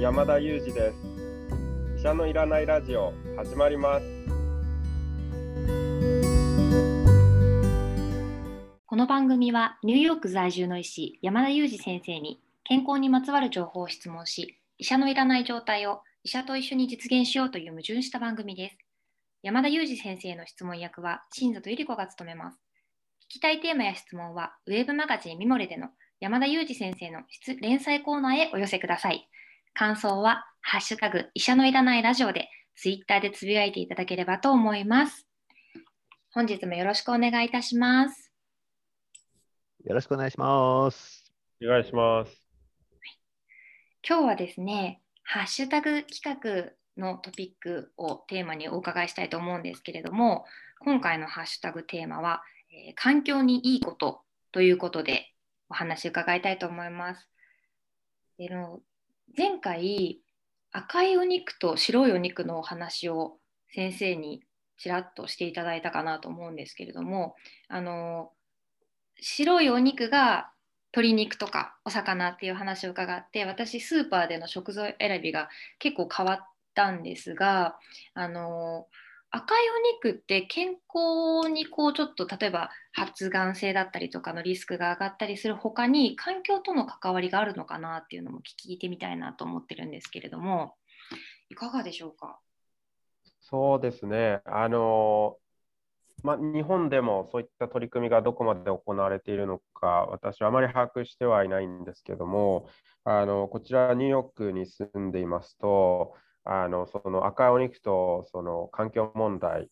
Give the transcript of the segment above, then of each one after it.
山田裕二です。医者のいらないラジオ始まります。この番組はニューヨーク在住の医師山田裕二先生に健康にまつわる情報を質問し医者のいらない状態を医者と一緒に実現しようという矛盾した番組です。山田裕二先生の質問役は新里ゆり子が務めます。聞きたいテーマや質問はウェブマガジンミモレでの山田裕二先生の連載コーナーへお寄せください。感想は、ハッシュタグ、医者のいらないラジオで、ツイッターでつぶやいていただければと思います。本日もよろしくお願いいたします。よろしくお願いします。お願いします。今日はですね、ハッシュタグ企画のトピックをテーマにお伺いしたいと思うんですけれども、今回のハッシュタグテーマは、えー、環境にいいことということでお話伺いたいと思います。での前回赤いお肉と白いお肉のお話を先生にちらっとしていただいたかなと思うんですけれどもあの白いお肉が鶏肉とかお魚っていう話を伺って私スーパーでの食材選びが結構変わったんですがあの赤いお肉って健康にこうちょっと例えば発がん性だったりとかのリスクが上がったりする他に環境との関わりがあるのかなっていうのも聞いてみたいなと思ってるんですけれどもいかがでしょうか？そうですね。あのま日本でもそういった取り組みがどこまで行われているのか私はあまり把握してはいないんですけどもあのこちらニューヨークに住んでいますとあのその赤いお肉とその環境問題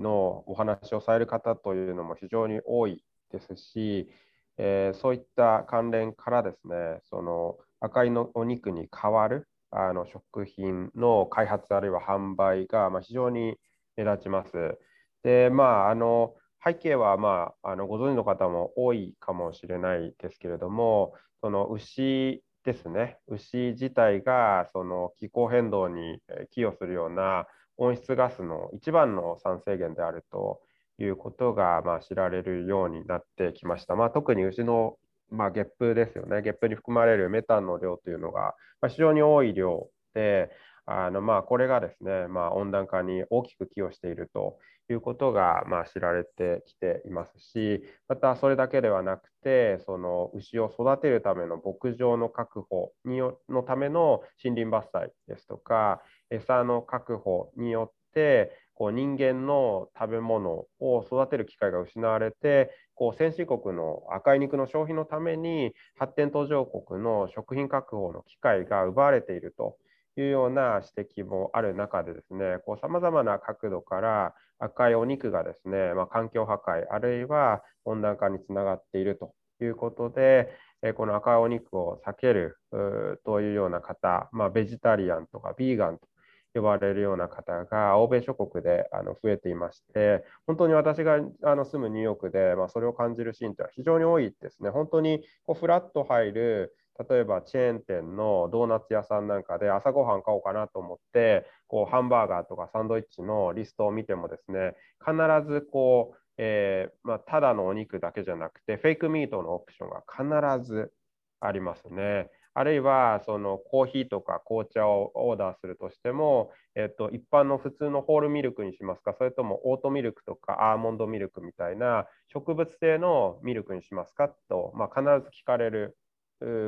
のお話をされる方というのも非常に多いですし、えー、そういった関連からですねその赤いのお肉に代わるあの食品の開発あるいは販売が、ま、非常に目立ちます。でまああの背景は、まあ、あのご存知の方も多いかもしれないですけれどもその牛ですね、牛自体がその気候変動に寄与するような温室ガスの一番の酸性源であるということがまあ知られるようになってきました。まあ、特に牛のまあ、ゲップですよね、ゲップに含まれるメタンの量というのが、ま非常に多い量で、あのまあこれがですね、まあ、温暖化に大きく寄与しているということがまあ知られてきていますし、またそれだけではなくて、その牛を育てるための牧場の確保にのための森林伐採ですとか、餌の確保によって、こう人間の食べ物を育てる機会が失われて、こう先進国の赤い肉の消費のために発展途上国の食品確保の機会が奪われているというような指摘もある中でですね、さまざまな角度から赤いお肉がですね、まあ、環境破壊、あるいは温暖化につながっているということで、この赤いお肉を避けるというような方、まあ、ベジタリアンとかビーガンと呼ばれるような方が欧米諸国であの増えていまして、本当に私があの住むニューヨークで、まあ、それを感じるシーンというのは非常に多いですね。本当にこうフラッと入る例えばチェーン店のドーナツ屋さんなんかで朝ごはん買おうかなと思ってこうハンバーガーとかサンドイッチのリストを見てもですね必ずこう、えー、まあ、ただのお肉だけじゃなくてフェイクミートのオプションが必ずありますね。あるいはそのコーヒーとか紅茶をオーダーするとしても、えっと、一般の普通のホールミルクにしますか、それともオートミルクとかアーモンドミルクみたいな植物性のミルクにしますか？と、まあ、必ず聞かれる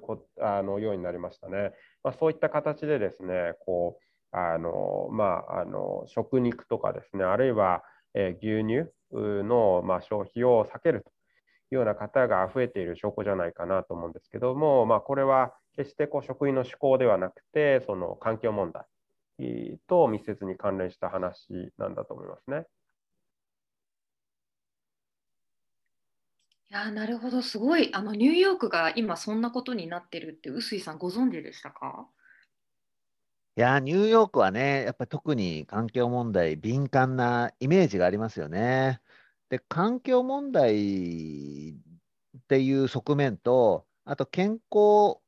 こあのようになりましたね。まあ、そういった形でですね、こうあのまあ、あの食肉とかですね、あるいは、えー、牛乳の、まあ、消費を避けると。ような方が増えている証拠じゃないかなと思うんですけども、まあ、これは決してこう食品の嗜好ではなくて、その環境問題と密接に関連した話なんだと思いますね。やなるほどすごいあのニューヨークが今そんなことになってるって臼井さんご存知でしたか？いやニューヨークはねやっぱり特に環境問題敏感なイメージがありますよね。で環境問題っていう側面とあと健康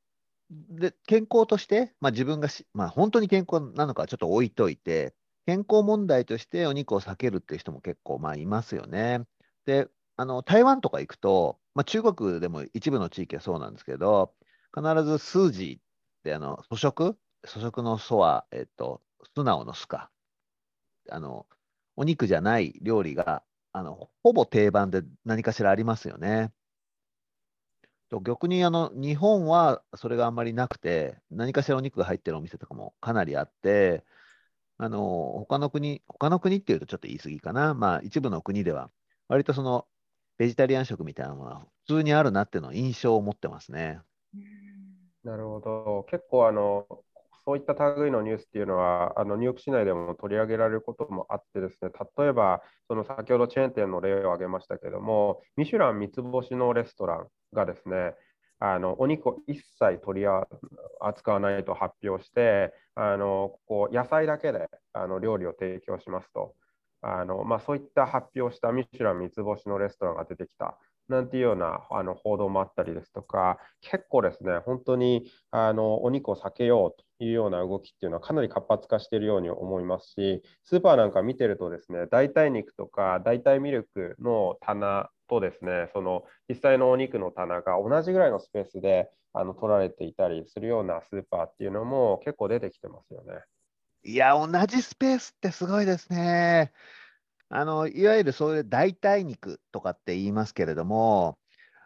で健康として、まあ、自分がまあ、本当に健康なのかちょっと置いといて健康問題としてお肉を避けるっていう人も結構まあいますよね。であの台湾とか行くと、まあ、中国でも一部の地域はそうなんですけど、必ずスージーってあの粗食、粗食の素は、えっと、素直の素か。あの、お肉じゃない料理が、あの、ほぼ定番で何かしらありますよね。と逆にあの日本はそれがあんまりなくて、何かしらお肉が入ってるお店とかもかなりあって、あの他の国、他の国っていうとちょっと言い過ぎかな、まあ、一部の国では、割とそのベジタリアン食みたいなのは普通にあるなっていうの印象を持ってますね。なるほど。結構あの、そういった類のニュースっていうのは、あのニューヨーク市内でも取り上げられることもあってですね、例えば、その先ほどチェーン店の例を挙げましたけども、ミシュラン三つ星のレストランがですね、あのお肉を一切取り扱わないと発表して、あのこう野菜だけであの料理を提供しますと。あのまあ、そういった発表したミシュラン三つ星のレストランが出てきたなんていうようなあの報道もあったりですとか、結構ですね、本当にあのお肉を避けようというような動きっていうのはかなり活発化しているように思いますし、スーパーなんか見てるとですね、代替肉とか代替ミルクの棚とですね、その実際のお肉の棚が同じぐらいのスペースであの取られていたりするようなスーパーっていうのも結構出てきてますよね。いや、同じスペースってすごいですね。あのいわゆるそういう代替肉とかって言いますけれども、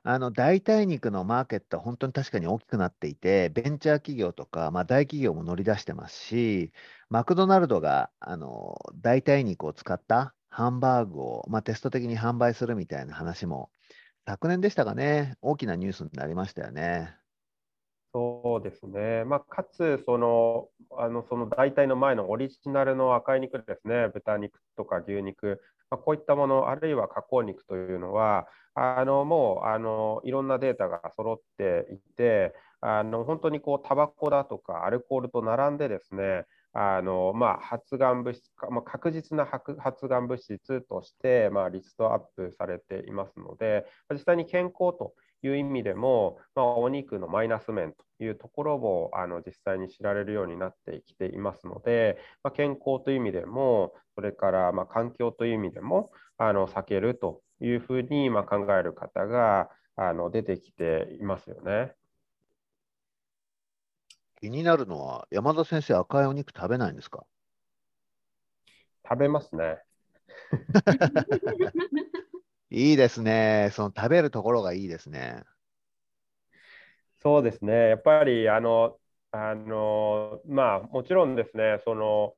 あの代替肉のマーケットは本当に確かに大きくなっていて、ベンチャー企業とか、まあ、大企業も乗り出してますし、マクドナルドがあの代替肉を使ったハンバーグを、まあ、テスト的に販売するみたいな話も、昨年でしたかね、大きなニュースになりましたよね。そうですね、まあ、かつその、あのその代替の前のオリジナルの赤い肉ですね、豚肉とか牛肉、まあ、こういったもの、あるいは加工肉というのは、あのもうあのいろんなデータが揃っていて、あの本当にこうタバコだとかアルコールと並んでですね、あのまあ、発がん物質、まあ、確実な発がん物質として、まあ、リストアップされていますので、実際に健康という意味でも、まあ、お肉のマイナス面というところもあの実際に知られるようになってきていますので、まあ、健康という意味でも、それからま環境という意味でもあの避けるというふうにま考える方があの出てきていますよね。気になるのは、山田先生、赤いお肉食べないんですか？食べますね。いいですね。その食べるところがいいですね。そうですね。やっぱり、あの、あの、まあ、もちろんですね、その、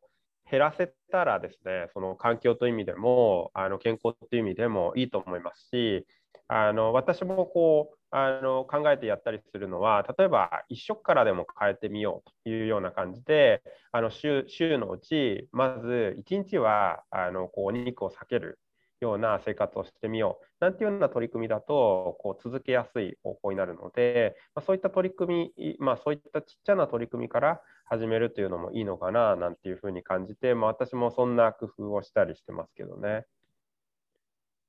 減らせたらですね、その環境という意味でも、あの健康という意味でもいいと思いますし、あの私もこうあの考えてやったりするのは、例えば1食からでも変えてみようというような感じで、あの週週のうち、まず1日はあのこうお肉を避けるような生活をしてみようなんていうような取り組みだとこう続けやすい方向になるので、まあ、そういった取り組み、まあ、そういったちっちゃな取り組みから始めるというのもいいのかななんていうふうに感じて、まあ、私もそんな工夫をしたりしてますけどね。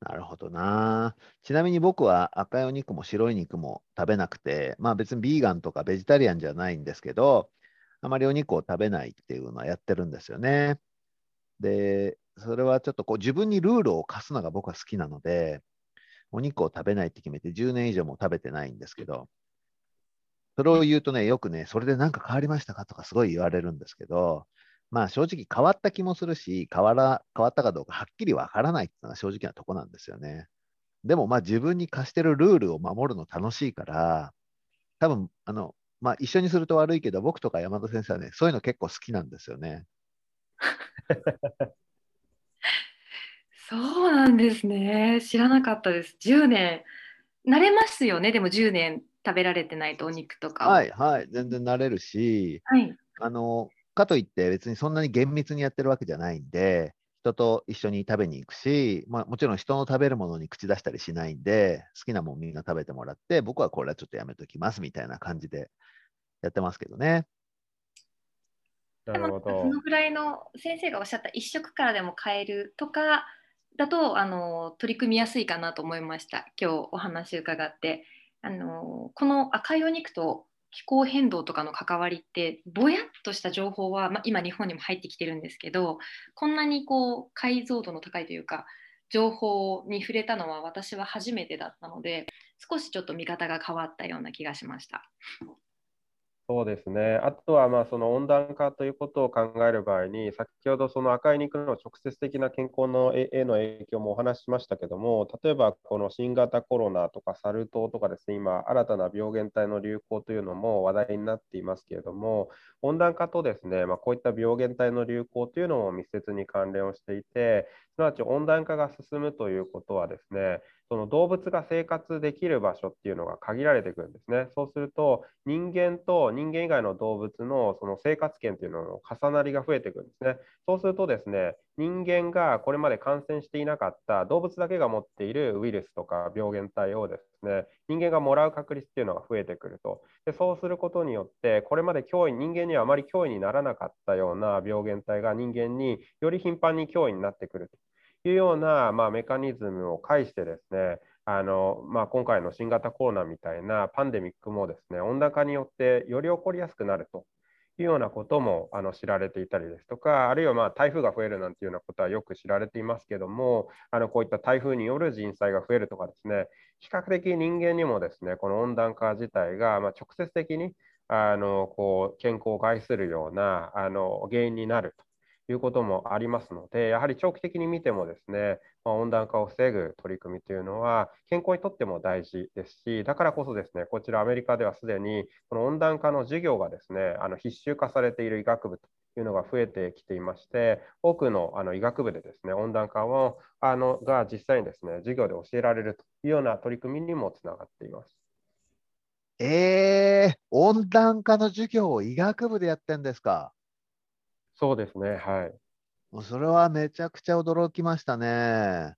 なるほどな。ちなみに僕は赤いお肉も白い肉も食べなくて、まあ別にビーガンとかベジタリアンじゃないんですけど、あまりお肉を食べないっていうのはやってるんですよね。で、それはちょっとこう自分にルールを課すのが僕は好きなので、お肉を食べないって決めて10年以上も食べてないんですけど、それを言うとね、よくね、それで何か変わりましたかとかすごい言われるんですけど、まあ正直変わった気もするし、変わら変わったかどうかはっきりわからないっていうのが正直なとこなんですよね。でもまあ自分に課してるルールを守るの楽しいから、多分あの、まあ一緒にすると悪いけど、僕とか山田先生はね、そういうの結構好きなんですよね。そうなんですね。知らなかったです。10年。慣れますよね、でも10年食べられてないとお肉とか。はいはい、全然慣れるし、はい、あのかといって別にそんなに厳密にやってるわけじゃないんで、人と一緒に食べに行くし、まあ、もちろん人の食べるものに口出したりしないんで、好きなもんみんな食べてもらって、僕はこれはちょっとやめときますみたいな感じでやってますけどね。なるほど。そのぐらいの先生がおっしゃった一食からでも変えるとかだとあの取り組みやすいかなと思いました今日お話伺ってあのこの赤いお肉と気候変動とかの関わりってぼやっとした情報は、まあ、今日本にも入ってきてるんですけどこんなにこう解像度の高いというか情報に触れたのは私は初めてだったので少しちょっと見方が変わったような気がしました。そうですね。あとは、まあ、その温暖化ということを考える場合に、先ほどその赤い肉の直接的な健康のへの影響もお話ししましたけども、例えばこの新型コロナとかサル痘とかですね、今、新たな病原体の流行というのも話題になっていますけれども、温暖化とですね、まあ、こういった病原体の流行というのも密接に関連をしていて、すなわち温暖化が進むということはですね、その動物が生活できる場所っていうのが限られてくるんですね。そうすると、人間と人間以外の動物のその生活圏っていうのの重なりが増えてくるんですね。そうするとですね、人間がこれまで感染していなかった動物だけが持っているウイルスとか病原体をですね、人間がもらう確率っていうのが増えてくると。でそうすることによって、これまで脅威、人間にはあまり脅威にならなかったような病原体が人間により頻繁に脅威になってくると。いうような、まあ、メカニズムを介してですね、あのまあ、今回の新型コロナみたいなパンデミックもですね温暖化によってより起こりやすくなると。いうようなこともあの知られていたりですとか、あるいはま台風が増えるなんていうようなことはよく知られていますけども、あのこういった台風による人災が増えるとかですね、比較的人間にもですねこの温暖化自体がま直接的にあのこう健康を害するようなあの原因になると。いうこともありますので、やはり長期的に見てもですね、まあ、温暖化を防ぐ取り組みというのは健康にとっても大事ですし、だからこそですね、こちらアメリカではすでにこの温暖化の授業がですね、あの必修化されている医学部というのが増えてきていまして、多くのあの医学部でですね、温暖化をあのが実際にですね、授業で教えられるというような取り組みにもつながっています。えー、温暖化の授業を医学部でやってんですか？そうですね、はい。もうそれはめちゃくちゃ驚きましたね。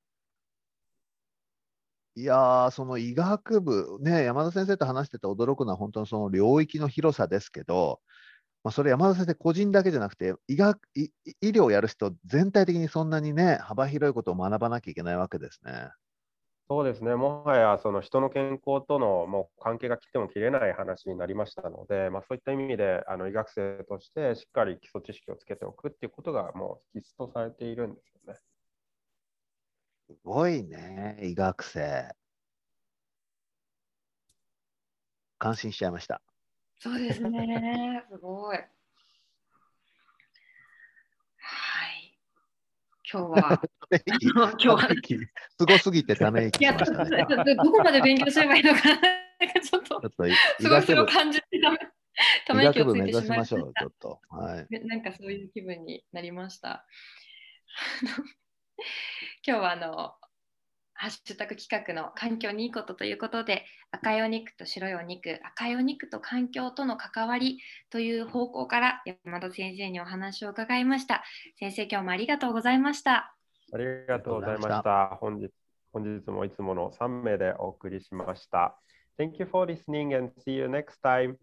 いやー、その医学部、ね、山田先生と話してて驚くのは本当にその領域の広さですけど、まあ、それ山田先生個人だけじゃなくて医学医、医療をやる人全体的にそんなにね、幅広いことを学ばなきゃいけないわけですね。そうですね、もはやその人の健康とのもう関係が切っても切れない話になりましたので、まあ、そういった意味であの医学生としてしっかり基礎知識をつけておくっていうことがもう必須とされているんですよね。すごいね、医学生。感心しちゃいました。そうですね、すごい。今日は。今日は。すごすぎてため息、ね、どこまで勉強すればいいのかな。ちょっと。っとすごいそれを感じてため。ため息をついてしまいましょう。ちょっと。はい。なんかそういう気分になりました。今日はあのハッシュタグ企画の環境にいいことということで赤いお肉と白いお肉赤いお肉と環境との関わりという方向から山田先生にお話を伺いました。先生今日もありがとうございました。ありがとうございました。本日本日もいつもの3名でお送りしました。Thank you for listening and see you next time.